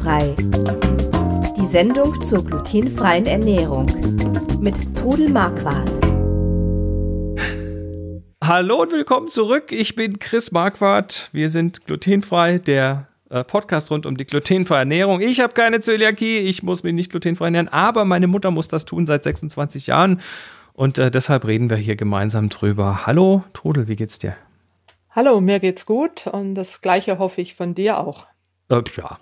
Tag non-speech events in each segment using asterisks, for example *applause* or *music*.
Glutenfrei. Die Sendung zur glutenfreien Ernährung mit Trudel Marquardt. Hallo und willkommen zurück. Ich bin Chris Marquardt. Wir sind glutenfrei, der äh, Podcast rund um die glutenfreie Ernährung. Ich habe keine Zöliakie, ich muss mich nicht glutenfrei ernähren, aber meine Mutter muss das tun seit 26 Jahren. Und äh, deshalb reden wir hier gemeinsam drüber. Hallo, Trudel, wie geht's dir? Hallo, mir geht's gut und das Gleiche hoffe ich von dir auch. Äh, ja,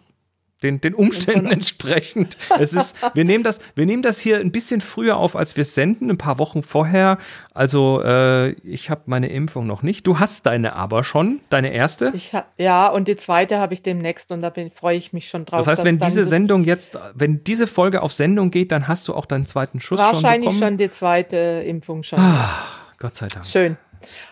den, den Umständen *laughs* entsprechend. Es ist, wir, nehmen das, wir nehmen das hier ein bisschen früher auf, als wir senden, ein paar Wochen vorher. Also äh, ich habe meine Impfung noch nicht. Du hast deine aber schon, deine erste? Ich ha ja, und die zweite habe ich demnächst und da freue ich mich schon drauf. Das heißt, wenn diese Sendung jetzt, wenn diese Folge auf Sendung geht, dann hast du auch deinen zweiten Schuss wahrscheinlich schon Wahrscheinlich schon die zweite Impfung schon. Ach, Gott sei Dank. Schön.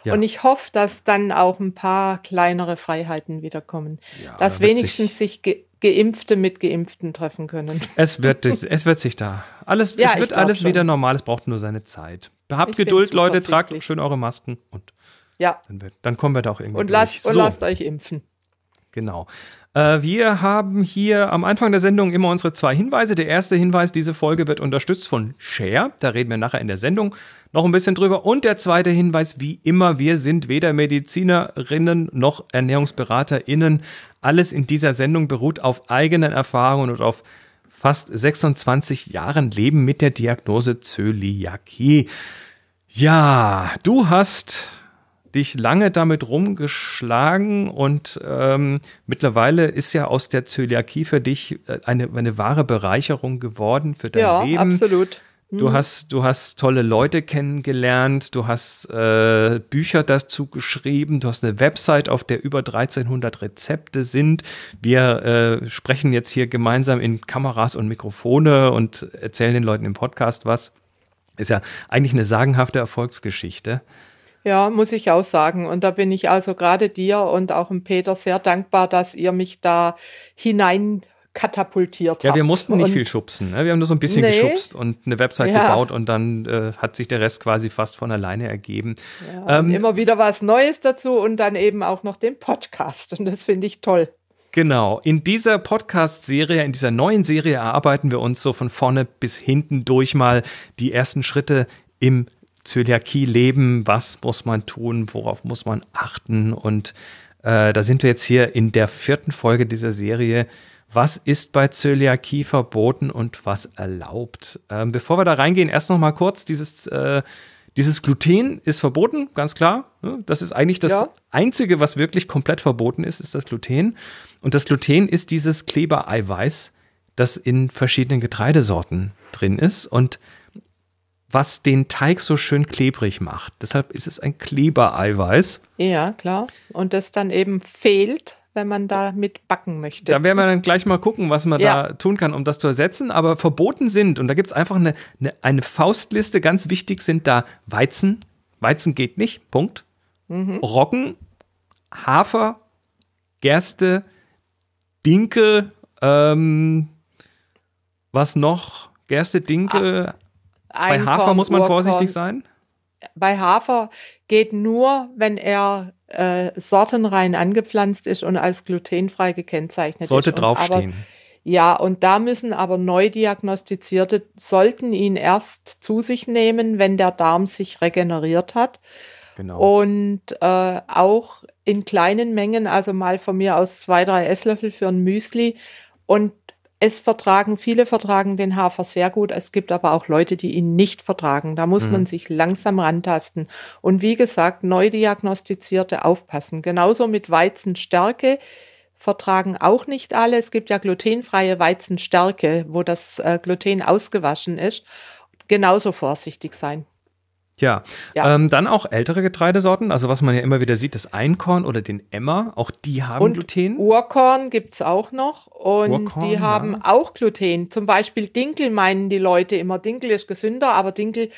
Ja. Und ich hoffe, dass dann auch ein paar kleinere Freiheiten wiederkommen. Ja, dass wenigstens sich, sich Geimpfte mit Geimpften treffen können. Es wird, *laughs* es wird sich da. Alles, ja, es wird alles schon. wieder normal, es braucht nur seine Zeit. Habt ich Geduld, Leute, tragt schön eure Masken und ja. dann, wird, dann kommen wir da auch irgendwie. Und, lasst, so. und lasst euch impfen. Genau. Äh, wir haben hier am Anfang der Sendung immer unsere zwei Hinweise. Der erste Hinweis, diese Folge wird unterstützt von Share. Da reden wir nachher in der Sendung noch ein bisschen drüber. Und der zweite Hinweis, wie immer, wir sind weder Medizinerinnen noch Ernährungsberaterinnen. Alles in dieser Sendung beruht auf eigenen Erfahrungen und auf fast 26 Jahren Leben mit der Diagnose Zöliakie. Ja, du hast dich lange damit rumgeschlagen und ähm, mittlerweile ist ja aus der Zöliakie für dich äh, eine, eine wahre Bereicherung geworden für dein ja, Leben. Ja, absolut. Du mhm. hast, du hast tolle Leute kennengelernt, du hast äh, Bücher dazu geschrieben, du hast eine Website, auf der über 1300 Rezepte sind. Wir äh, sprechen jetzt hier gemeinsam in Kameras und Mikrofone und erzählen den Leuten im Podcast was. Ist ja eigentlich eine sagenhafte Erfolgsgeschichte. Ja, muss ich auch sagen. Und da bin ich also gerade dir und auch dem Peter sehr dankbar, dass ihr mich da hinein katapultiert Ja, wir mussten nicht und viel schubsen. Ne? Wir haben nur so ein bisschen nee. geschubst und eine Website ja. gebaut und dann äh, hat sich der Rest quasi fast von alleine ergeben. Ja, ähm, immer wieder was Neues dazu und dann eben auch noch den Podcast. Und das finde ich toll. Genau. In dieser Podcast-Serie, in dieser neuen Serie erarbeiten wir uns so von vorne bis hinten durch mal die ersten Schritte im Zöliakie leben, was muss man tun, worauf muss man achten. Und äh, da sind wir jetzt hier in der vierten Folge dieser Serie. Was ist bei Zöliakie verboten und was erlaubt? Ähm, bevor wir da reingehen, erst noch mal kurz dieses, äh, dieses Gluten ist verboten, ganz klar. Das ist eigentlich das ja. Einzige, was wirklich komplett verboten ist, ist das Gluten. Und das Gluten ist dieses Klebereiweiß, das in verschiedenen Getreidesorten drin ist. Und was den Teig so schön klebrig macht. Deshalb ist es ein Klebereiweiß. Ja, klar. Und das dann eben fehlt, wenn man da mit backen möchte. Da werden wir dann gleich mal gucken, was man ja. da tun kann, um das zu ersetzen. Aber verboten sind, und da gibt es einfach eine, eine, eine, Faustliste, ganz wichtig sind da Weizen. Weizen geht nicht, Punkt. Mhm. Roggen, Hafer, Gerste, Dinkel, ähm, was noch? Gerste, Dinkel, ah. Bei Hafer muss man vorsichtig sein? Bei Hafer geht nur, wenn er äh, sortenrein angepflanzt ist und als glutenfrei gekennzeichnet Sollte ist. Sollte draufstehen. Ja, und da müssen aber neu diagnostizierte, sollten ihn erst zu sich nehmen, wenn der Darm sich regeneriert hat. Genau. Und äh, auch in kleinen Mengen, also mal von mir aus zwei, drei Esslöffel für ein Müsli. Und es vertragen, viele vertragen den Hafer sehr gut. Es gibt aber auch Leute, die ihn nicht vertragen. Da muss mhm. man sich langsam rantasten. Und wie gesagt, neu diagnostizierte aufpassen. Genauso mit Weizenstärke vertragen auch nicht alle. Es gibt ja glutenfreie Weizenstärke, wo das äh, Gluten ausgewaschen ist. Genauso vorsichtig sein. Ja, ja. Ähm, dann auch ältere Getreidesorten, also was man ja immer wieder sieht, das Einkorn oder den Emmer, auch die haben und Gluten. Urkorn gibt es auch noch und Urkorn, die haben ja. auch Gluten. Zum Beispiel Dinkel meinen die Leute immer, Dinkel ist gesünder, aber Dinkel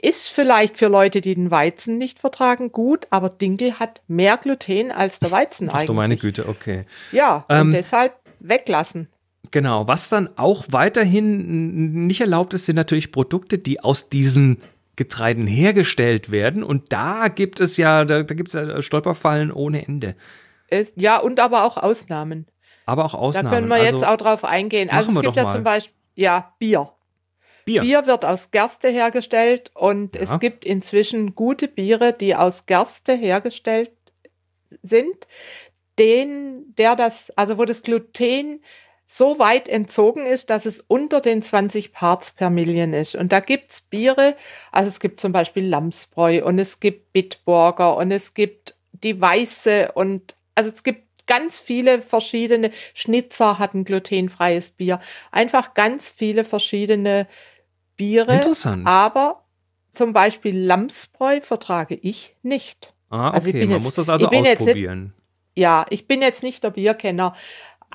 ist vielleicht für Leute, die den Weizen nicht vertragen, gut, aber Dinkel hat mehr Gluten als der Weizen Ach, eigentlich. du meine Güte, okay. Ja, ähm, und deshalb weglassen. Genau, was dann auch weiterhin nicht erlaubt ist, sind natürlich Produkte, die aus diesen Getreiden hergestellt werden. Und da gibt es ja, da, da gibt es ja Stolperfallen ohne Ende. Es, ja, und aber auch Ausnahmen. aber auch Ausnahmen. Da können wir also, jetzt auch drauf eingehen. Also es gibt ja mal. zum Beispiel, ja, Bier. Bier. Bier wird aus Gerste hergestellt und ja. es gibt inzwischen gute Biere, die aus Gerste hergestellt sind, den, der das, also wo das Gluten so weit entzogen ist, dass es unter den 20 Parts per Million ist. Und da gibt es Biere, also es gibt zum Beispiel Lamsbräu und es gibt Bitburger und es gibt die Weiße und also es gibt ganz viele verschiedene, Schnitzer hat ein glutenfreies Bier, einfach ganz viele verschiedene Biere. Interessant. Aber zum Beispiel Lamsbräu vertrage ich nicht. Ah, also okay, also man jetzt, muss das also ausprobieren. Jetzt, ja, ich bin jetzt nicht der Bierkenner,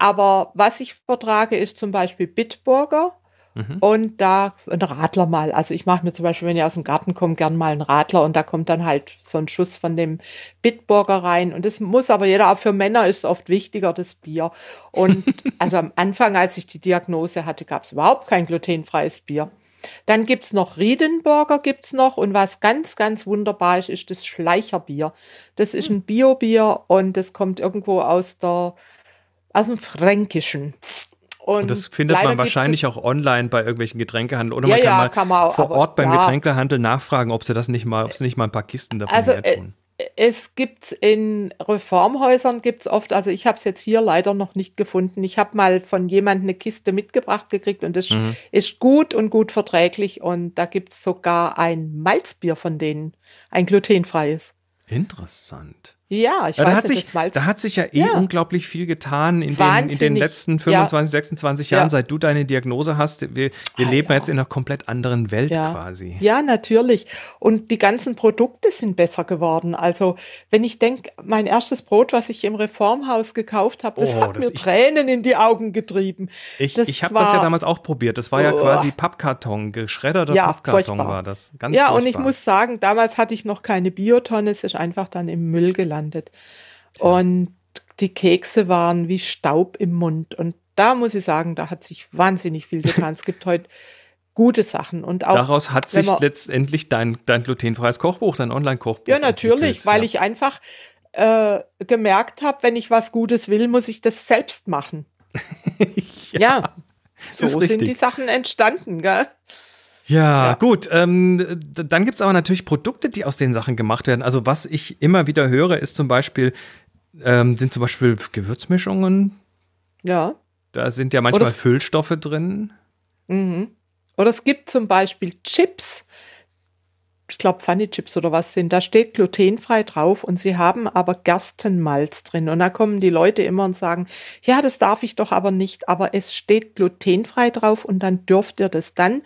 aber was ich vertrage, ist zum Beispiel Bitburger. Mhm. Und da ein Radler mal. Also ich mache mir zum Beispiel, wenn ich aus dem Garten komme, gern mal einen Radler und da kommt dann halt so ein Schuss von dem Bitburger rein. Und das muss aber jeder, auch für Männer ist oft wichtiger, das Bier. Und *laughs* also am Anfang, als ich die Diagnose hatte, gab es überhaupt kein glutenfreies Bier. Dann gibt es noch Riedenburger gibt's noch und was ganz, ganz wunderbar ist, ist das Schleicherbier. Das ist hm. ein Biobier und das kommt irgendwo aus der aus dem Fränkischen. Und, und, das findet man wahrscheinlich auch online bei irgendwelchen Getränkehandeln. Oder ja, man kann ja, mal kann man auch, vor Ort beim ja. Getränkehandel nachfragen, ob sie das nicht mal, ob sie nicht mal ein paar Kisten davon also, her tun. Äh, es gibt in Reformhäusern gibt es oft, also ich habe es jetzt hier leider noch nicht gefunden. Ich habe mal von jemandem eine Kiste mitgebracht gekriegt und das mhm. ist gut und gut verträglich. Und da gibt es sogar ein Malzbier von denen, ein glutenfreies. Interessant. Ja, ich ja, weiß da hat nicht, sich, Da hat sich ja eh ja. unglaublich viel getan in den, in den, letzten 25, ja. 26 Jahren, seit du deine Diagnose hast. Wir, wir leben jetzt in einer komplett anderen Welt quasi. Ja, natürlich. Und die ganzen Produkte sind besser geworden. Also, wenn ich denke, mein erstes Brot, was ich im Reformhaus gekauft habe, das oh, hat das mir ich, Tränen in die Augen getrieben. Ich, ich habe das ja damals auch probiert. Das war oh. ja quasi Pappkarton, geschredderter Pappkarton furchtbar. war das. Ganz ja, furchtbar. und ich muss sagen, damals hatte ich noch keine Biotonne. Es ist einfach dann im Müll gelandet Tja. Und die Kekse waren wie Staub im Mund. Und da muss ich sagen, da hat sich wahnsinnig viel getan. es gibt heute gute Sachen. Und auch, Daraus hat sich letztendlich dein, dein glutenfreies Kochbuch, dein Online-Kochbuch. Ja, natürlich, weil ja. ich einfach äh, gemerkt habe, wenn ich was Gutes will, muss ich das selbst machen. *laughs* ja, ja, so sind die Sachen entstanden, gell? Ja, ja, gut. Ähm, dann gibt es aber natürlich Produkte, die aus den Sachen gemacht werden. Also was ich immer wieder höre, ist zum Beispiel, ähm, sind zum Beispiel Gewürzmischungen. Ja. Da sind ja manchmal Füllstoffe drin. Mhm. Oder es gibt zum Beispiel Chips. Ich glaube, Funny Chips oder was sind. Da steht glutenfrei drauf und sie haben aber Gerstenmalz drin. Und da kommen die Leute immer und sagen, ja, das darf ich doch aber nicht. Aber es steht glutenfrei drauf und dann dürft ihr das dann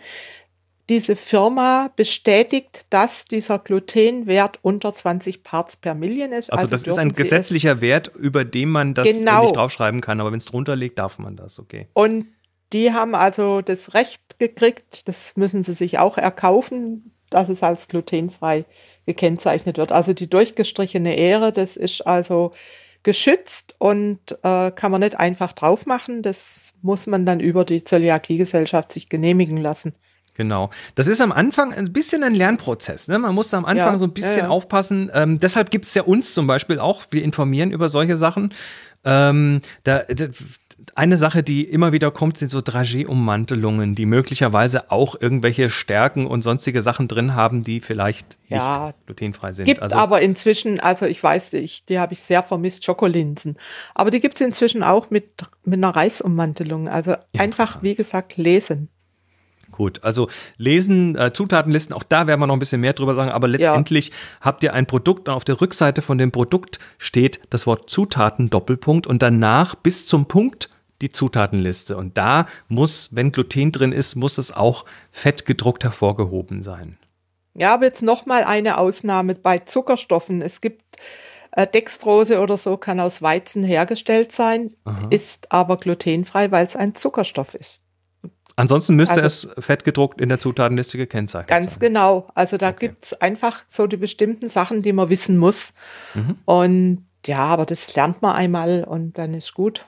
diese Firma bestätigt, dass dieser Glutenwert unter 20 Parts per Million ist. Also, also das ist ein gesetzlicher Wert, über den man das genau. nicht draufschreiben kann, aber wenn es drunter liegt, darf man das, okay. Und die haben also das Recht gekriegt, das müssen sie sich auch erkaufen, dass es als glutenfrei gekennzeichnet wird. Also die durchgestrichene Ehre, das ist also geschützt und äh, kann man nicht einfach drauf machen. Das muss man dann über die Zöliakiegesellschaft sich genehmigen lassen. Genau. Das ist am Anfang ein bisschen ein Lernprozess. Ne? Man muss da am Anfang ja, so ein bisschen ja, ja. aufpassen. Ähm, deshalb gibt es ja uns zum Beispiel auch, wir informieren über solche Sachen. Ähm, da, da, eine Sache, die immer wieder kommt, sind so Dragé-Ummantelungen, die möglicherweise auch irgendwelche Stärken und sonstige Sachen drin haben, die vielleicht ja, nicht glutenfrei sind. Gibt also, aber inzwischen, also ich weiß, ich, die habe ich sehr vermisst, Schokolinsen. Aber die gibt es inzwischen auch mit, mit einer Reisummantelung. Also einfach, wie gesagt, lesen. Gut, also lesen, äh, Zutatenlisten, auch da werden wir noch ein bisschen mehr drüber sagen, aber letztendlich ja. habt ihr ein Produkt und auf der Rückseite von dem Produkt steht das Wort Zutaten Doppelpunkt und danach bis zum Punkt die Zutatenliste. Und da muss, wenn Gluten drin ist, muss es auch fett gedruckt hervorgehoben sein. Ja, aber jetzt nochmal eine Ausnahme bei Zuckerstoffen. Es gibt äh, Dextrose oder so, kann aus Weizen hergestellt sein, Aha. ist aber glutenfrei, weil es ein Zuckerstoff ist. Ansonsten müsste also, es fettgedruckt in der Zutatenliste gekennzeichnet ganz sein. Ganz genau. Also da okay. gibt es einfach so die bestimmten Sachen, die man wissen muss. Mhm. Und ja, aber das lernt man einmal und dann ist gut.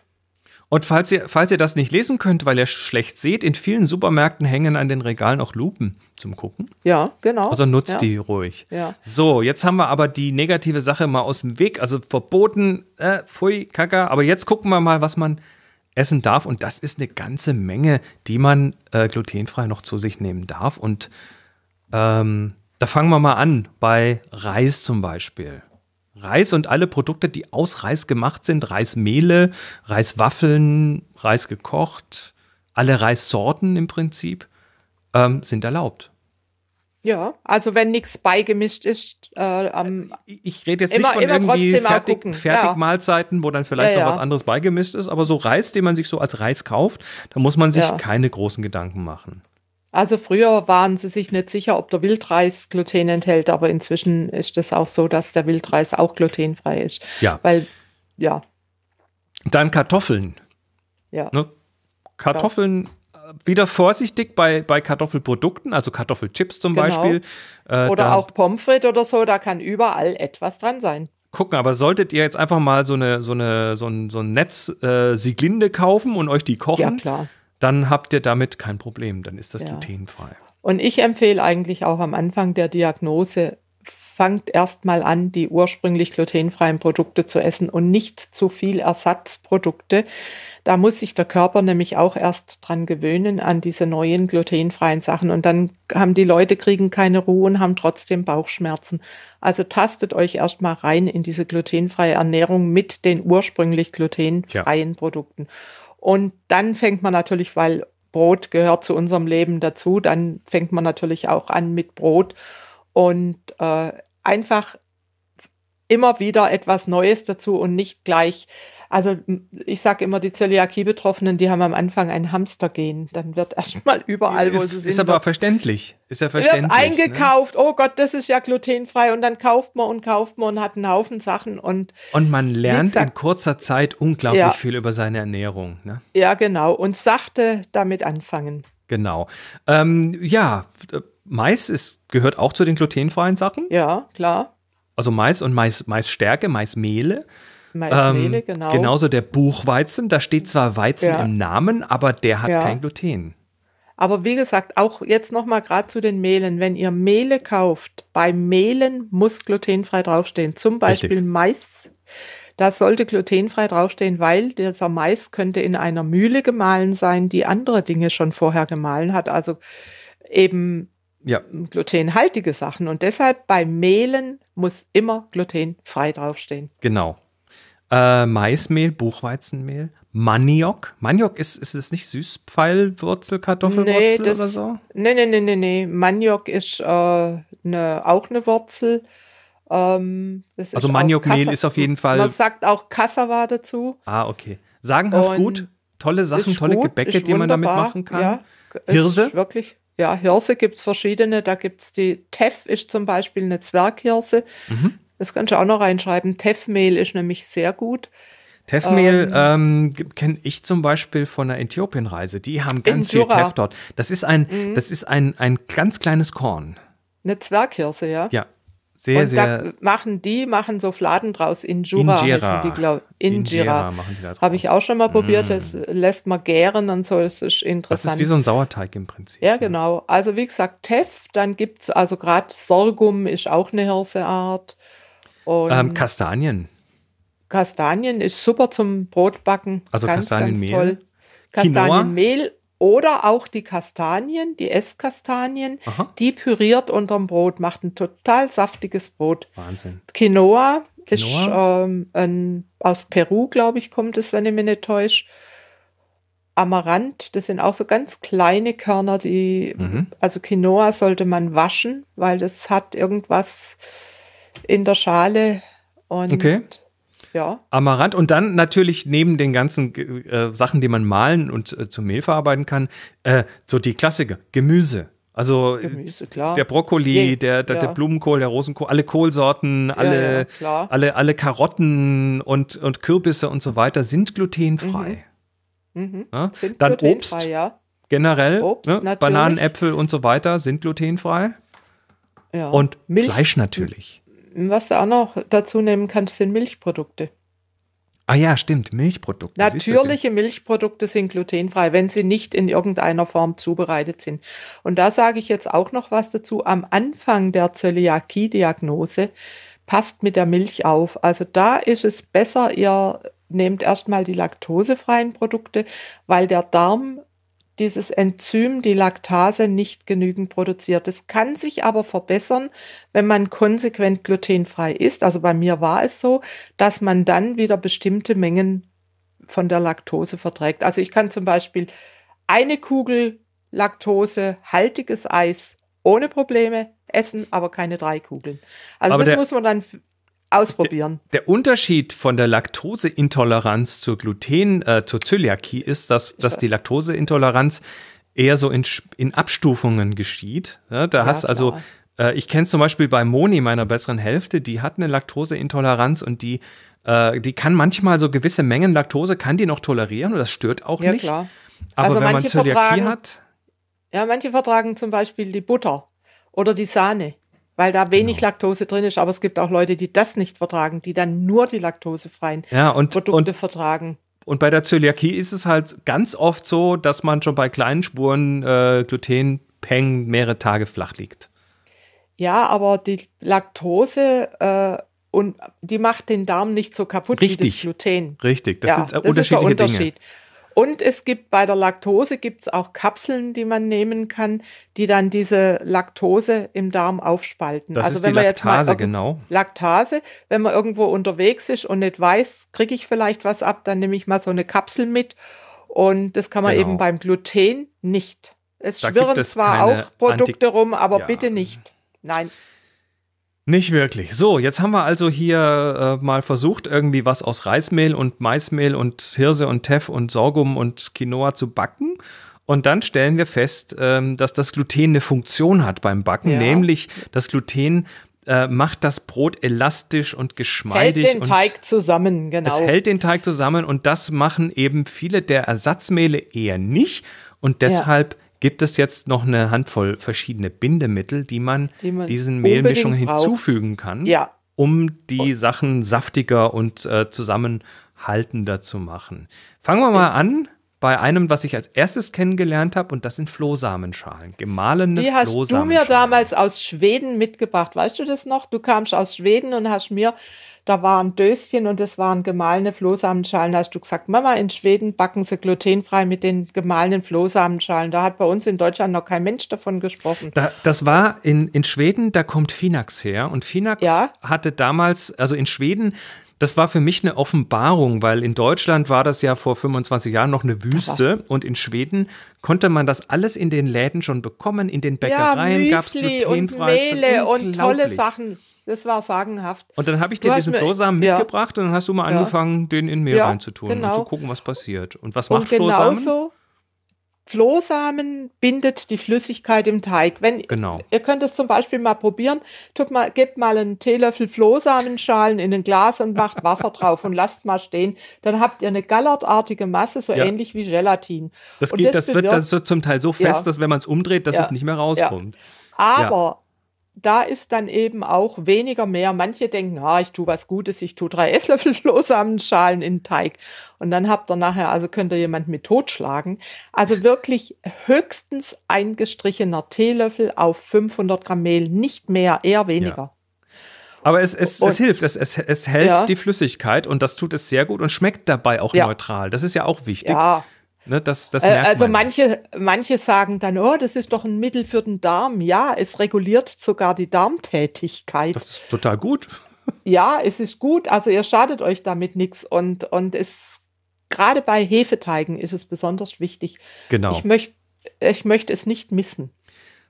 Und falls ihr, falls ihr das nicht lesen könnt, weil ihr schlecht seht, in vielen Supermärkten hängen an den Regalen auch Lupen zum Gucken. Ja, genau. Also nutzt ja. die ruhig. Ja. So, jetzt haben wir aber die negative Sache mal aus dem Weg. Also verboten, äh, pfui, kacke. Aber jetzt gucken wir mal, was man essen darf. Und das ist eine ganze Menge, die man äh, glutenfrei noch zu sich nehmen darf. Und ähm, da fangen wir mal an bei Reis zum Beispiel. Reis und alle Produkte, die aus Reis gemacht sind, Reismehle, Reiswaffeln, Reis gekocht, alle Reissorten im Prinzip, ähm, sind erlaubt. Ja, also wenn nichts beigemischt ist. Äh, ähm, ich rede jetzt immer, nicht von irgendwie Fertig, Fertigmahlzeiten, ja. wo dann vielleicht ja, ja. noch was anderes beigemischt ist, aber so Reis, den man sich so als Reis kauft, da muss man sich keine großen Gedanken machen. Also früher waren sie sich nicht sicher, ob der Wildreis Gluten enthält, aber inzwischen ist es auch so, dass der Wildreis auch glutenfrei ist. Ja. Weil, ja. Dann Kartoffeln. Ja. Ne? Kartoffeln wieder vorsichtig bei, bei Kartoffelprodukten, also Kartoffelchips zum genau. Beispiel. Äh, oder auch Pommes frites oder so, da kann überall etwas dran sein. Gucken, aber solltet ihr jetzt einfach mal so, eine, so, eine, so ein, so ein Netz äh, Sieglinde kaufen und euch die kochen, ja, dann habt ihr damit kein Problem, dann ist das ja. glutenfrei. Und ich empfehle eigentlich auch am Anfang der Diagnose, fangt erstmal an, die ursprünglich glutenfreien Produkte zu essen und nicht zu viel Ersatzprodukte. Da muss sich der Körper nämlich auch erst dran gewöhnen an diese neuen glutenfreien Sachen und dann haben die Leute kriegen keine Ruhe und haben trotzdem Bauchschmerzen. Also tastet euch erstmal rein in diese glutenfreie Ernährung mit den ursprünglich glutenfreien ja. Produkten. Und dann fängt man natürlich, weil Brot gehört zu unserem Leben dazu, dann fängt man natürlich auch an mit Brot und äh, einfach immer wieder etwas Neues dazu und nicht gleich also ich sage immer, die Zöliakie-Betroffenen, die haben am Anfang ein Hamstergehen. Dann wird erstmal überall, wo ist, sie sind. Ist aber verständlich. Ist ja verständlich. Wird ne? eingekauft, ne? oh Gott, das ist ja glutenfrei. Und dann kauft man und kauft man und hat einen Haufen Sachen. Und, und man lernt gesagt, in kurzer Zeit unglaublich ja, viel über seine Ernährung. Ne? Ja, genau. Und sachte damit anfangen. Genau. Ähm, ja, Mais ist, gehört auch zu den glutenfreien Sachen. Ja, klar. Also Mais und Mais, Maisstärke, Maismehle. Maismehle, ähm, genau. Genauso der Buchweizen, da steht zwar Weizen ja. im Namen, aber der hat ja. kein Gluten. Aber wie gesagt, auch jetzt nochmal gerade zu den Mehlen. Wenn ihr Mehle kauft, bei Mehlen muss glutenfrei draufstehen. Zum Beispiel Richtig. Mais. Da sollte glutenfrei draufstehen, weil dieser Mais könnte in einer Mühle gemahlen sein, die andere Dinge schon vorher gemahlen hat. Also eben ja. glutenhaltige Sachen. Und deshalb bei Mehlen muss immer glutenfrei draufstehen. Genau. Äh, Maismehl, Buchweizenmehl, Maniok. Maniok ist, ist es nicht Süßpfeilwurzel, Kartoffelwurzel nee, das, oder so? Nee, nee, nee, nee, nee. Maniok ist äh, ne, auch eine Wurzel. Ähm, also Maniokmehl ist auf jeden Fall. Man sagt auch Cassava dazu. Ah, okay. Sagenhaft Und gut. Tolle Sachen, tolle gut, Gebäcke, die man damit machen kann. Ja, Hirse? Wirklich. Ja, Hirse gibt es verschiedene. Da gibt es die Teff ist zum Beispiel eine Zwerghirse. Mhm. Das kannst du auch noch reinschreiben. Teffmehl ist nämlich sehr gut. Teffmehl ähm, ähm, kenne ich zum Beispiel von der Äthiopienreise. Die haben ganz viel Teff dort. Das ist ein, mhm. das ist ein, ein ganz kleines Korn. Eine Zwerghirse, ja? Ja. Sehr, und sehr. Da machen die, machen so Fladen draus. Injera, Injera. heißen die, glaube ich. Injera. Habe ich auch schon mal probiert. Mm. Das lässt man gären und so. Das ist interessant. Das ist wie so ein Sauerteig im Prinzip. Ja, genau. Also wie gesagt, Teff, dann gibt es, also gerade Sorghum ist auch eine Hirseart. Ähm, Kastanien. Kastanien ist super zum Brotbacken. Also ganz, Kastanienmehl. Ganz toll. Kastanienmehl oder auch die Kastanien, die Esskastanien, Aha. die püriert unterm Brot, macht ein total saftiges Brot. Wahnsinn. Quinoa, Quinoa? ist ähm, ein, aus Peru, glaube ich, kommt es, wenn ich mich nicht täusche. Amaranth, das sind auch so ganz kleine Körner, die, mhm. also Quinoa sollte man waschen, weil das hat irgendwas, in der Schale. Und okay. Ja. Amaranth und dann natürlich neben den ganzen äh, Sachen, die man malen und äh, zum Mehl verarbeiten kann, äh, so die Klassiker, Gemüse. Also Gemüse, der Brokkoli, der, der, ja. der, Blumenkohl, der Rosenkohl, alle Kohlsorten, alle, ja, alle, alle Karotten und, und Kürbisse und so weiter sind glutenfrei. Mhm. Mhm. Sind dann Obst generell, Obst, ne? Bananen, Äpfel und so weiter sind glutenfrei. Ja. Und Milch, Fleisch natürlich. Was du auch noch dazu nehmen kannst, sind Milchprodukte. Ah ja, stimmt, Milchprodukte. Natürliche Milchprodukte sind glutenfrei, wenn sie nicht in irgendeiner Form zubereitet sind. Und da sage ich jetzt auch noch was dazu. Am Anfang der Zöliakie-Diagnose passt mit der Milch auf. Also da ist es besser, ihr nehmt erstmal die laktosefreien Produkte, weil der Darm dieses Enzym, die Laktase, nicht genügend produziert. Es kann sich aber verbessern, wenn man konsequent glutenfrei isst. Also bei mir war es so, dass man dann wieder bestimmte Mengen von der Laktose verträgt. Also ich kann zum Beispiel eine Kugel Laktose, haltiges Eis ohne Probleme essen, aber keine drei Kugeln. Also aber das muss man dann ausprobieren. Der, der, Unterschied von der Laktoseintoleranz zur Gluten, äh, zur Zöliakie ist, dass, dass die Laktoseintoleranz eher so in, in Abstufungen geschieht. Ja, da ja, hast also, äh, ich kenne zum Beispiel bei Moni, meiner besseren Hälfte, die hat eine Laktoseintoleranz und die, äh, die kann manchmal so gewisse Mengen Laktose, kann die noch tolerieren und das stört auch ja, nicht. Klar. Aber also wenn man Zöliakie hat. Ja, manche vertragen zum Beispiel die Butter oder die Sahne weil da wenig genau. Laktose drin ist. Aber es gibt auch Leute, die das nicht vertragen, die dann nur die laktosefreien ja, und, Produkte und, vertragen. Und bei der Zöliakie ist es halt ganz oft so, dass man schon bei kleinen Spuren äh, Glutenpeng mehrere Tage flach liegt. Ja, aber die Laktose äh, und die macht den Darm nicht so kaputt Richtig. wie das Gluten. Richtig, das ja, sind äh, unterschiedliche das Dinge. Und es gibt bei der Laktose gibt's auch Kapseln, die man nehmen kann, die dann diese Laktose im Darm aufspalten. Das also ist wenn die Laktase, genau. Laktase, wenn man irgendwo unterwegs ist und nicht weiß, kriege ich vielleicht was ab, dann nehme ich mal so eine Kapsel mit. Und das kann man genau. eben beim Gluten nicht. Es da schwirren es zwar auch Produkte Anti rum, aber ja. bitte nicht. Nein. Nicht wirklich. So, jetzt haben wir also hier äh, mal versucht, irgendwie was aus Reismehl und Maismehl und Hirse und Teff und Sorghum und Quinoa zu backen. Und dann stellen wir fest, ähm, dass das Gluten eine Funktion hat beim Backen, ja. nämlich das Gluten äh, macht das Brot elastisch und geschmeidig. Hält den Teig zusammen, genau. Es hält den Teig zusammen und das machen eben viele der Ersatzmehle eher nicht. Und deshalb ja gibt es jetzt noch eine Handvoll verschiedene Bindemittel, die man, die man diesen Mehlmischungen hinzufügen kann, ja. um die Sachen saftiger und äh, zusammenhaltender zu machen. Fangen wir mal an bei einem, was ich als erstes kennengelernt habe, und das sind Flohsamenschalen, gemahlene Die hast du mir damals aus Schweden mitgebracht. Weißt du das noch? Du kamst aus Schweden und hast mir da war ein Döschen und es waren gemahlene Flohsamenschalen. Da hast du gesagt, Mama, in Schweden backen sie glutenfrei mit den gemahlenen Flohsamenschalen. Da hat bei uns in Deutschland noch kein Mensch davon gesprochen. Da, das war in, in Schweden, da kommt Finax her. Und Finax ja? hatte damals, also in Schweden, das war für mich eine Offenbarung, weil in Deutschland war das ja vor 25 Jahren noch eine Wüste Aha. und in Schweden konnte man das alles in den Läden schon bekommen, in den Bäckereien ja, gab es glutenfreies. Und Mehle und tolle Sachen. Das war sagenhaft. Und dann habe ich dir diesen Flohsamen ja. mitgebracht und dann hast du mal ja. angefangen, den in Mehl ja, reinzutun genau. und zu gucken, was passiert. Und was macht und Flohsamen? Genauso, Flohsamen bindet die Flüssigkeit im Teig. Wenn, genau. Ihr könnt es zum Beispiel mal probieren. Tut mal, gebt mal einen Teelöffel Flohsamenschalen in ein Glas und macht Wasser drauf und lasst mal stehen. Dann habt ihr eine gallertartige Masse, so ja. ähnlich wie Gelatin. Das, geht, das, das wird das zum Teil so fest, ja. dass wenn man es umdreht, dass ja. es nicht mehr rauskommt. Aber da ist dann eben auch weniger mehr. Manche denken, ah, ich tue was Gutes, ich tue drei *laughs* Esslöffel Flohsamenschalen in den Teig. Und dann habt ihr nachher, also könnt ihr jemanden mit totschlagen. Also wirklich höchstens eingestrichener Teelöffel auf 500 Gramm Mehl, nicht mehr, eher weniger. Ja. Aber es, es, es hilft, es, es, es hält ja. die Flüssigkeit und das tut es sehr gut und schmeckt dabei auch ja. neutral. Das ist ja auch wichtig. Ja, Ne, das, das äh, also man. manche, manche sagen dann, oh, das ist doch ein Mittel für den Darm. Ja, es reguliert sogar die Darmtätigkeit. Das ist total gut. *laughs* Ja, es ist gut. Also ihr schadet euch damit nichts. Und, und es gerade bei Hefeteigen ist es besonders wichtig. Genau. Ich möchte ich möchte es nicht missen.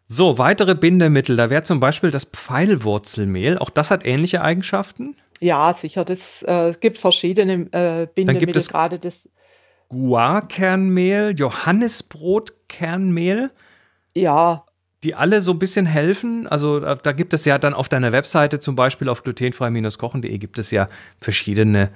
So, weitere Bindemittel. Da wäre zum Beispiel das Pfeilwurzelmehl. Auch das hat ähnliche Eigenschaften. Ja, sicher. Es äh, gibt verschiedene äh, Bindemittel, gerade das Guarkernmehl, Johannisbrotkernmehl. Ja. Die alle so ein bisschen helfen. Also da, da gibt es ja dann auf deiner Webseite zum Beispiel auf glutenfrei-kochen.de gibt es ja verschiedene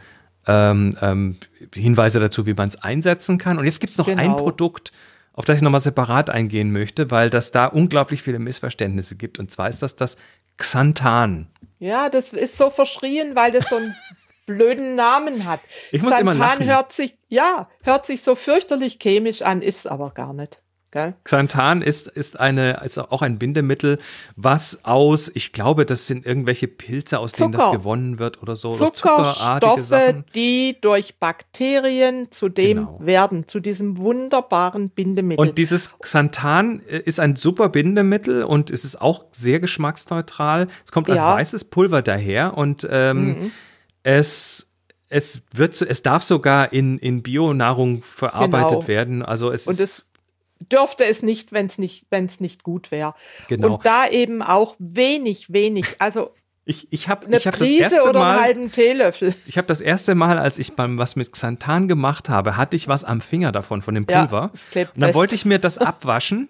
ähm, ähm, Hinweise dazu, wie man es einsetzen kann. Und jetzt gibt es noch genau. ein Produkt, auf das ich nochmal separat eingehen möchte, weil das da unglaublich viele Missverständnisse gibt. Und zwar ist das das Xanthan. Ja, das ist so verschrien, weil das so ein *laughs* blöden Namen hat. Ich muss Santan immer lachen. hört sich, ja, hört sich so fürchterlich chemisch an, ist aber gar nicht. Gell? Xanthan ist, ist, eine, ist auch ein Bindemittel, was aus, ich glaube, das sind irgendwelche Pilze, aus Zucker. denen das gewonnen wird oder so. Zuckerstoffe, die durch Bakterien zu dem genau. werden, zu diesem wunderbaren Bindemittel. Und dieses Xanthan äh, ist ein super Bindemittel und es ist auch sehr geschmacksneutral. Es kommt als ja. weißes Pulver daher und ähm, mhm. Es es wird, es darf sogar in, in Bionahrung verarbeitet genau. werden. Also es und ist dürfte es nicht, wenn es nicht, wenn's nicht gut wäre. Genau. Und da eben auch wenig, wenig, also *laughs* ich, ich habe eine ich hab Prise das erste oder Mal, einen halben Teelöffel. Ich habe das erste Mal, als ich beim was mit Xanthan gemacht habe, hatte ich was am Finger davon, von dem Pulver. Ja, und dann fest. wollte ich mir das *laughs* abwaschen.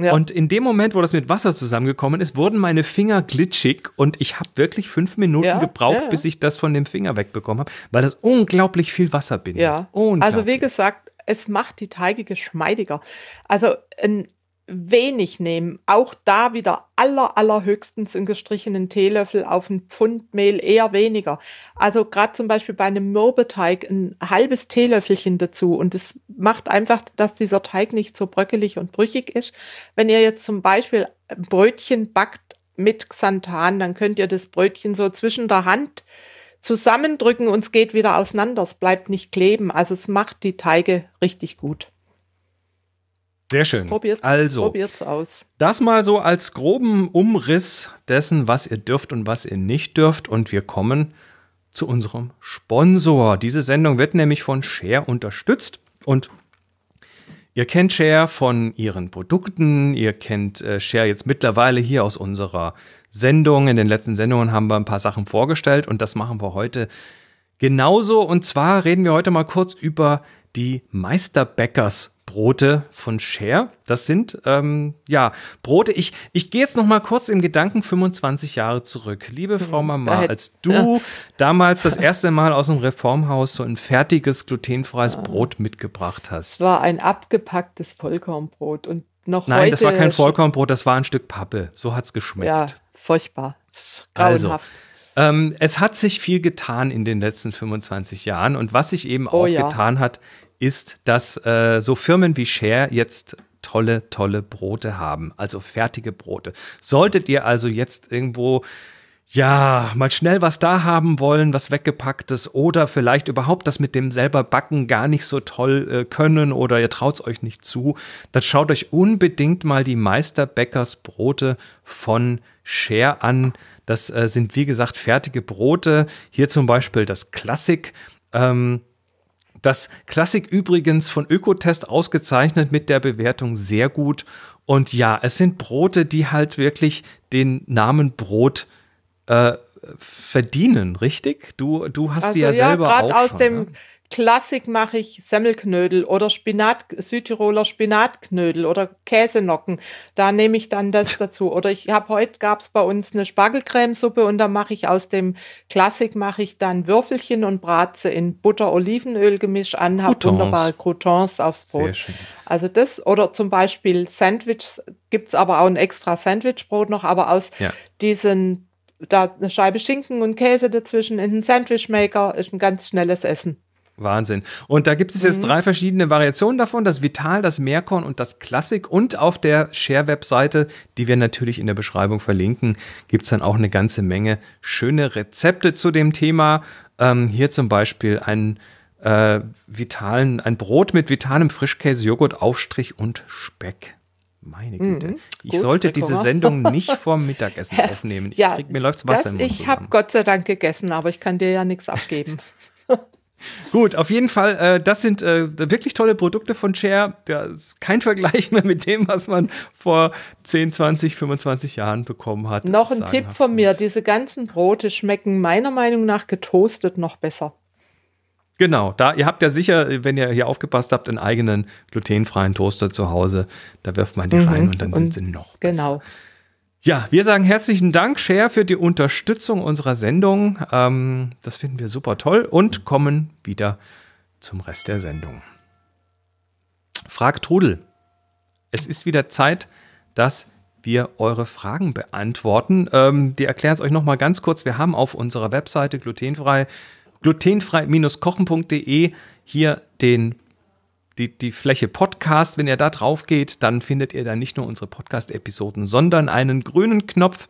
Ja. Und in dem Moment, wo das mit Wasser zusammengekommen ist, wurden meine Finger glitschig und ich habe wirklich fünf Minuten ja, gebraucht, ja, bis ich das von dem Finger wegbekommen habe, weil das unglaublich viel Wasser bindet. Ja, also wie gesagt, es macht die Teige geschmeidiger. Also ein wenig nehmen, auch da wieder aller, allerhöchstens einen gestrichenen Teelöffel auf ein Pfund Mehl, eher weniger. Also gerade zum Beispiel bei einem Mürbeteig ein halbes Teelöffelchen dazu und es macht einfach, dass dieser Teig nicht so bröckelig und brüchig ist. Wenn ihr jetzt zum Beispiel Brötchen backt mit Xanthan, dann könnt ihr das Brötchen so zwischen der Hand zusammendrücken und es geht wieder auseinander. Es bleibt nicht kleben. Also es macht die Teige richtig gut. Sehr schön. Probiert's, also, probiert's aus. Das mal so als groben Umriss dessen, was ihr dürft und was ihr nicht dürft. Und wir kommen zu unserem Sponsor. Diese Sendung wird nämlich von Share unterstützt. Und ihr kennt Share von ihren Produkten. Ihr kennt äh, Share jetzt mittlerweile hier aus unserer Sendung. In den letzten Sendungen haben wir ein paar Sachen vorgestellt und das machen wir heute genauso. Und zwar reden wir heute mal kurz über die Meisterbäckers Brote von Cher. Das sind ähm, ja Brote. Ich, ich gehe jetzt noch mal kurz im Gedanken 25 Jahre zurück. Liebe Frau Mama, als du ja. damals das *laughs* erste Mal aus dem Reformhaus so ein fertiges glutenfreies ja. Brot mitgebracht hast. Es war ein abgepacktes Vollkornbrot und noch Nein, heute das war kein Vollkornbrot, das war ein Stück Pappe. So hat es geschmeckt. Ja, furchtbar. Also, ähm, es hat sich viel getan in den letzten 25 Jahren und was sich eben oh, auch ja. getan hat, ist, dass äh, so Firmen wie Share jetzt tolle, tolle Brote haben, also fertige Brote. Solltet ihr also jetzt irgendwo ja, mal schnell was da haben wollen, was weggepacktes oder vielleicht überhaupt das mit dem selber backen gar nicht so toll äh, können oder ihr traut es euch nicht zu, dann schaut euch unbedingt mal die Meisterbäckers Brote von Share an. Das äh, sind wie gesagt fertige Brote. Hier zum Beispiel das Klassik. Ähm, das Klassik übrigens von Ökotest ausgezeichnet mit der Bewertung sehr gut. Und ja, es sind Brote, die halt wirklich den Namen Brot äh, verdienen, richtig? Du, du hast also, die ja, ja selber auch aus schon, dem ne? Klassik mache ich Semmelknödel oder Spinat, Südtiroler Spinatknödel oder Käsenocken. Da nehme ich dann das *laughs* dazu. Oder ich habe heute gab es bei uns eine Spargelcremesuppe und da mache ich aus dem Klassik mache ich dann Würfelchen und Bratze in Butter-Olivenöl-Gemisch an, habe wunderbare Croutons aufs Brot. Also das oder zum Beispiel Sandwiches gibt es aber auch ein extra Sandwichbrot noch, aber aus ja. diesen da eine Scheibe Schinken und Käse dazwischen in den Sandwichmaker ist ein ganz schnelles Essen. Wahnsinn. Und da gibt es jetzt mhm. drei verschiedene Variationen davon: das Vital, das Meerkorn und das Klassik. Und auf der Share-Webseite, die wir natürlich in der Beschreibung verlinken, gibt es dann auch eine ganze Menge schöne Rezepte zu dem Thema. Ähm, hier zum Beispiel ein äh, vitalen, ein Brot mit vitalem Frischkäse, Joghurt, Aufstrich und Speck. Meine Güte. Mhm, ich gut, sollte diese Sendung *laughs* nicht vorm Mittagessen aufnehmen. Ich ja, krieg, mir läuft's Wasser das, im Mund Ich habe Gott sei Dank gegessen, aber ich kann dir ja nichts abgeben. *laughs* Gut, auf jeden Fall, äh, das sind äh, wirklich tolle Produkte von Share. Das ist kein Vergleich mehr mit dem, was man vor 10, 20, 25 Jahren bekommen hat. Noch ein Tipp von mir: Diese ganzen Brote schmecken meiner Meinung nach getoastet noch besser. Genau, da ihr habt ja sicher, wenn ihr hier aufgepasst habt, einen eigenen glutenfreien Toaster zu Hause. Da wirft man die mhm. rein und dann und sind sie noch besser. Genau. Ja, wir sagen herzlichen Dank, Cher, für die Unterstützung unserer Sendung. Ähm, das finden wir super toll und kommen wieder zum Rest der Sendung. Frag Trudel. Es ist wieder Zeit, dass wir eure Fragen beantworten. Ähm, wir erklären es euch noch mal ganz kurz. Wir haben auf unserer Webseite glutenfrei, glutenfrei-kochen.de hier den die, die Fläche Podcast. Wenn ihr da drauf geht, dann findet ihr da nicht nur unsere Podcast-Episoden, sondern einen grünen Knopf.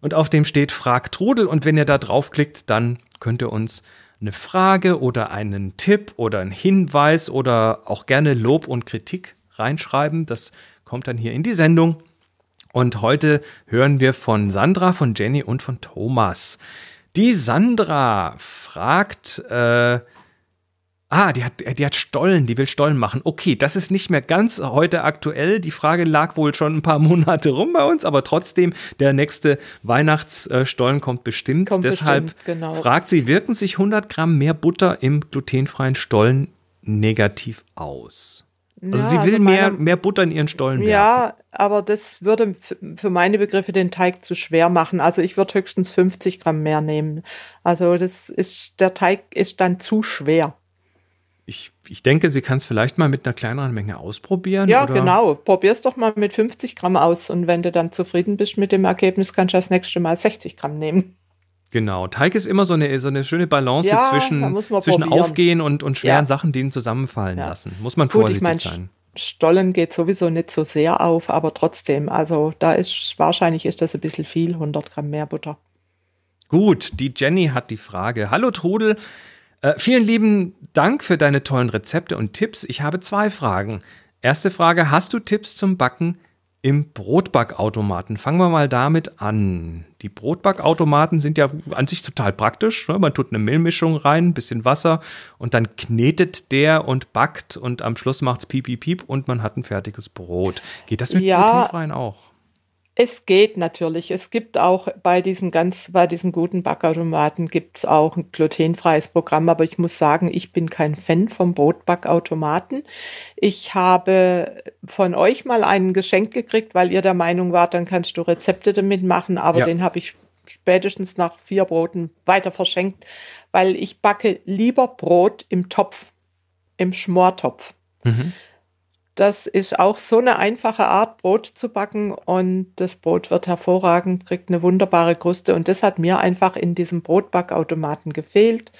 Und auf dem steht Frag Trudel. Und wenn ihr da draufklickt, dann könnt ihr uns eine Frage oder einen Tipp oder einen Hinweis oder auch gerne Lob und Kritik reinschreiben. Das kommt dann hier in die Sendung. Und heute hören wir von Sandra, von Jenny und von Thomas. Die Sandra fragt, äh, ah, die hat, die hat Stollen, die will Stollen machen. Okay, das ist nicht mehr ganz heute aktuell. Die Frage lag wohl schon ein paar *laughs* Monate rum bei uns, aber trotzdem, der nächste Weihnachtsstollen kommt bestimmt. Kommt Deshalb bestimmt, genau. fragt sie, wirken sich 100 Gramm mehr Butter im glutenfreien Stollen negativ aus? Also ja, sie will also mehr, mehr Butter in ihren Stollen werfen. Ja, aber das würde für meine Begriffe den Teig zu schwer machen. Also ich würde höchstens 50 Gramm mehr nehmen. Also das ist, der Teig ist dann zu schwer. Ich, ich denke, sie kann es vielleicht mal mit einer kleineren Menge ausprobieren. Ja, oder? genau. Probier's doch mal mit 50 Gramm aus und wenn du dann zufrieden bist mit dem Ergebnis, kannst du das nächste Mal 60 Gramm nehmen. Genau, Teig ist immer so eine, so eine schöne Balance ja, zwischen, zwischen Aufgehen und, und schweren ja. Sachen, die ihn zusammenfallen ja. lassen. Muss man Gut, vorsichtig ich mein, sein. Stollen geht sowieso nicht so sehr auf, aber trotzdem, also da ist wahrscheinlich ist das ein bisschen viel, 100 Gramm mehr Butter. Gut, die Jenny hat die Frage. Hallo Trudel, äh, vielen lieben Dank für deine tollen Rezepte und Tipps. Ich habe zwei Fragen. Erste Frage, hast du Tipps zum Backen im Brotbackautomaten. Fangen wir mal damit an. Die Brotbackautomaten sind ja an sich total praktisch. Ne? Man tut eine Mehlmischung rein, ein bisschen Wasser und dann knetet der und backt und am Schluss macht es piep, piep, piep und man hat ein fertiges Brot. Geht das mit ja, glutenfreien auch? Es geht natürlich. Es gibt auch bei diesen ganz, bei diesen guten Backautomaten gibt es auch ein glutenfreies Programm, aber ich muss sagen, ich bin kein Fan vom Brotbackautomaten. Ich habe von euch mal einen geschenkt gekriegt, weil ihr der Meinung wart, dann kannst du Rezepte damit machen, aber ja. den habe ich spätestens nach vier Broten weiter verschenkt, weil ich backe lieber Brot im Topf, im Schmortopf. Mhm. Das ist auch so eine einfache Art, Brot zu backen. Und das Brot wird hervorragend, kriegt eine wunderbare Kruste. Und das hat mir einfach in diesem Brotbackautomaten gefehlt.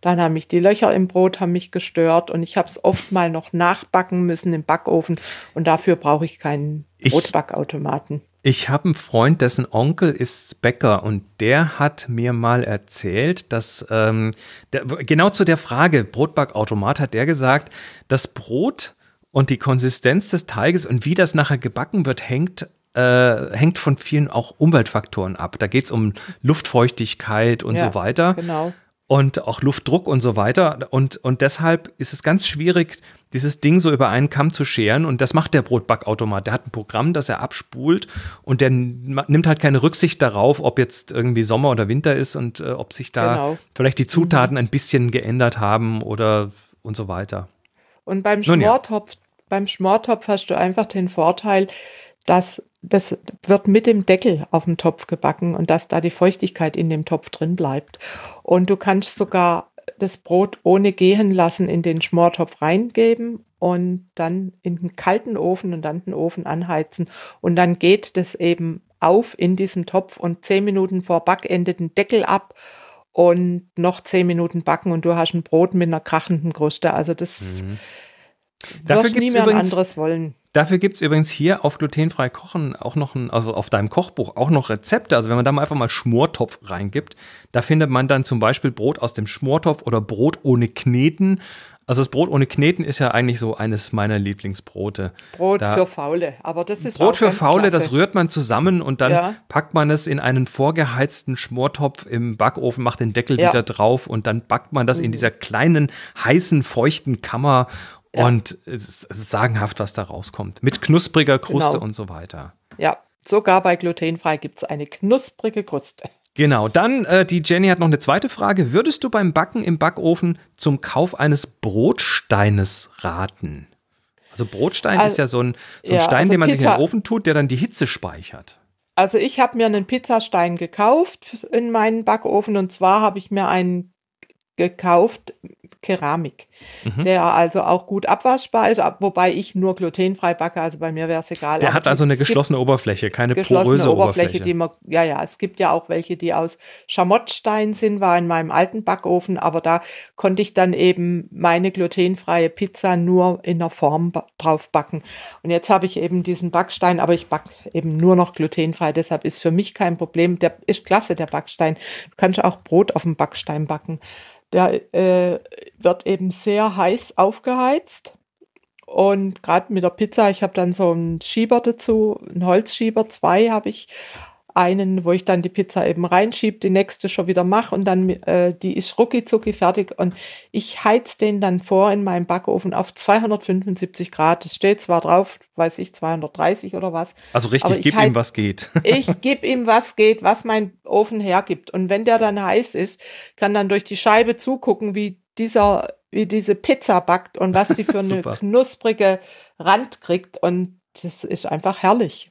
Dann haben mich die Löcher im Brot haben mich gestört. Und ich habe es oft mal noch nachbacken müssen im Backofen. Und dafür brauche ich keinen Brotbackautomaten. Ich, ich habe einen Freund, dessen Onkel ist Bäcker. Und der hat mir mal erzählt, dass ähm, der, genau zu der Frage Brotbackautomat hat der gesagt, das Brot und die Konsistenz des Teiges und wie das nachher gebacken wird, hängt, äh, hängt von vielen auch Umweltfaktoren ab. Da geht es um Luftfeuchtigkeit und ja, so weiter. Genau. Und auch Luftdruck und so weiter. Und, und deshalb ist es ganz schwierig, dieses Ding so über einen Kamm zu scheren. Und das macht der Brotbackautomat. Der hat ein Programm, das er abspult und der nimmt halt keine Rücksicht darauf, ob jetzt irgendwie Sommer oder Winter ist und äh, ob sich da genau. vielleicht die Zutaten mhm. ein bisschen geändert haben oder und so weiter. Und beim Schmortopf, beim Schmortopf hast du einfach den Vorteil, dass das wird mit dem Deckel auf dem Topf gebacken und dass da die Feuchtigkeit in dem Topf drin bleibt. Und du kannst sogar das Brot ohne gehen lassen in den Schmortopf reingeben und dann in den kalten Ofen und dann den Ofen anheizen. Und dann geht das eben auf in diesem Topf und zehn Minuten vor Backende den Deckel ab und noch zehn Minuten backen und du hast ein Brot mit einer krachenden Kruste. Also das mhm. Dafür nie mehr übrigens, anderes wollen. Dafür gibt es übrigens hier auf glutenfrei kochen auch noch ein, also auf deinem Kochbuch auch noch Rezepte. Also wenn man da mal einfach mal Schmortopf reingibt, da findet man dann zum Beispiel Brot aus dem Schmortopf oder Brot ohne Kneten. Also das Brot ohne Kneten ist ja eigentlich so eines meiner Lieblingsbrote. Brot da, für Faule, aber das ist Brot für Faule, klasse. das rührt man zusammen und dann ja. packt man es in einen vorgeheizten Schmortopf im Backofen, macht den Deckel ja. wieder drauf und dann backt man das mhm. in dieser kleinen heißen feuchten Kammer ja. Und es ist sagenhaft, was da rauskommt. Mit knuspriger Kruste genau. und so weiter. Ja, sogar bei glutenfrei gibt es eine knusprige Kruste. Genau, dann äh, die Jenny hat noch eine zweite Frage. Würdest du beim Backen im Backofen zum Kauf eines Brotsteines raten? Also Brotstein also, ist ja so ein, so ein ja, Stein, also den man Pizza, sich in den Ofen tut, der dann die Hitze speichert. Also ich habe mir einen Pizzastein gekauft in meinen Backofen und zwar habe ich mir einen gekauft Keramik, mhm. der also auch gut abwaschbar ist, wobei ich nur glutenfrei backe, also bei mir wäre es egal. Der hat also eine geschlossene Oberfläche, keine geschlossene poröse Oberfläche. Oberfläche. Die man, ja, ja, es gibt ja auch welche, die aus Schamottstein sind, war in meinem alten Backofen, aber da konnte ich dann eben meine glutenfreie Pizza nur in der Form drauf backen. Und jetzt habe ich eben diesen Backstein, aber ich backe eben nur noch glutenfrei, deshalb ist für mich kein Problem. Der ist klasse, der Backstein. Du kannst auch Brot auf dem Backstein backen. Der äh, wird eben sehr heiß aufgeheizt. Und gerade mit der Pizza, ich habe dann so einen Schieber dazu, einen Holzschieber, zwei habe ich einen, wo ich dann die Pizza eben reinschiebe, die nächste schon wieder mache und dann äh, die ist rucki zucki fertig und ich heiz den dann vor in meinem Backofen auf 275 Grad. Es steht zwar drauf, weiß ich, 230 oder was. Also richtig, gib ihm was geht. *laughs* ich gebe ihm was geht, was mein Ofen hergibt. Und wenn der dann heiß ist, kann dann durch die Scheibe zugucken, wie dieser, wie diese Pizza backt und was die für *laughs* eine knusprige Rand kriegt. Und das ist einfach herrlich.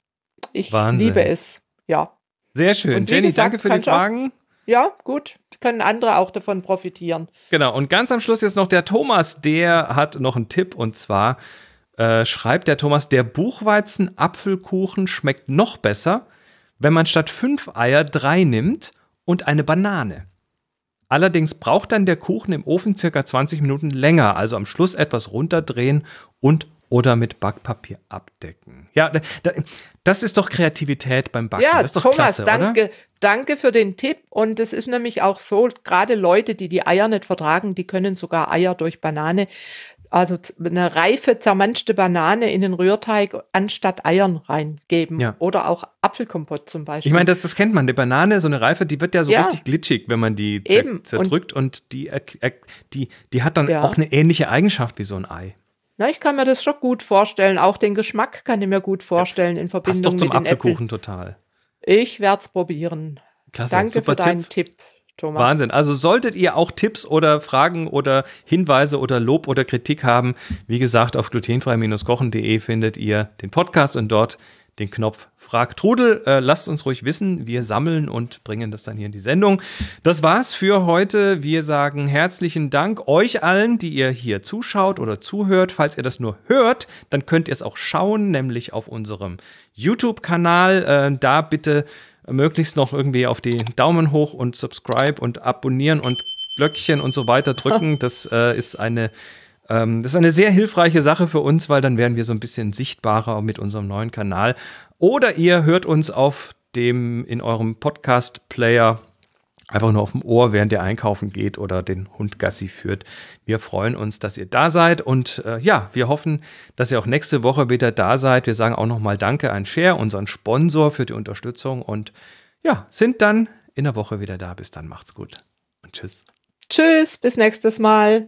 Ich Wahnsinn. liebe es ja. Sehr schön. Jenny, gesagt, danke für die Fragen. Ja, gut. Können andere auch davon profitieren. Genau. Und ganz am Schluss jetzt noch der Thomas, der hat noch einen Tipp und zwar äh, schreibt der Thomas, der Buchweizen-Apfelkuchen schmeckt noch besser, wenn man statt fünf Eier drei nimmt und eine Banane. Allerdings braucht dann der Kuchen im Ofen circa 20 Minuten länger, also am Schluss etwas runterdrehen und oder mit Backpapier abdecken. Ja, das ist doch Kreativität beim Backen. Ja, das ist doch Thomas, klasse, danke, oder? danke für den Tipp. Und es ist nämlich auch so, gerade Leute, die die Eier nicht vertragen, die können sogar Eier durch Banane, also eine reife, zermanschte Banane in den Rührteig anstatt Eiern reingeben. Ja. Oder auch Apfelkompott zum Beispiel. Ich meine, das, das kennt man. Die Banane, so eine reife, die wird ja so ja. richtig glitschig, wenn man die zer zerdrückt. Und, und die, die, die hat dann ja. auch eine ähnliche Eigenschaft wie so ein Ei. Na, ich kann mir das schon gut vorstellen. Auch den Geschmack kann ich mir gut vorstellen in Verbindung passt doch zum Apfelkuchen total. Ich werde es probieren. Klasse, Danke für deinen Tipp. Tipp. Thomas. Wahnsinn. Also solltet ihr auch Tipps oder Fragen oder Hinweise oder Lob oder Kritik haben, wie gesagt, auf glutenfrei-kochen.de findet ihr den Podcast und dort den Knopf Frag Trudel. Äh, lasst uns ruhig wissen. Wir sammeln und bringen das dann hier in die Sendung. Das war's für heute. Wir sagen herzlichen Dank euch allen, die ihr hier zuschaut oder zuhört. Falls ihr das nur hört, dann könnt ihr es auch schauen, nämlich auf unserem YouTube-Kanal. Äh, da bitte möglichst noch irgendwie auf die Daumen hoch und Subscribe und abonnieren und Glöckchen und so weiter drücken. Das äh, ist eine ähm, das ist eine sehr hilfreiche Sache für uns, weil dann werden wir so ein bisschen sichtbarer mit unserem neuen Kanal. Oder ihr hört uns auf dem in eurem Podcast-Player einfach nur auf dem Ohr, während ihr einkaufen geht oder den Hund Gassi führt. Wir freuen uns, dass ihr da seid und äh, ja, wir hoffen, dass ihr auch nächste Woche wieder da seid. Wir sagen auch nochmal Danke an Share, unseren Sponsor, für die Unterstützung und ja, sind dann in der Woche wieder da. Bis dann, macht's gut und tschüss. Tschüss, bis nächstes Mal.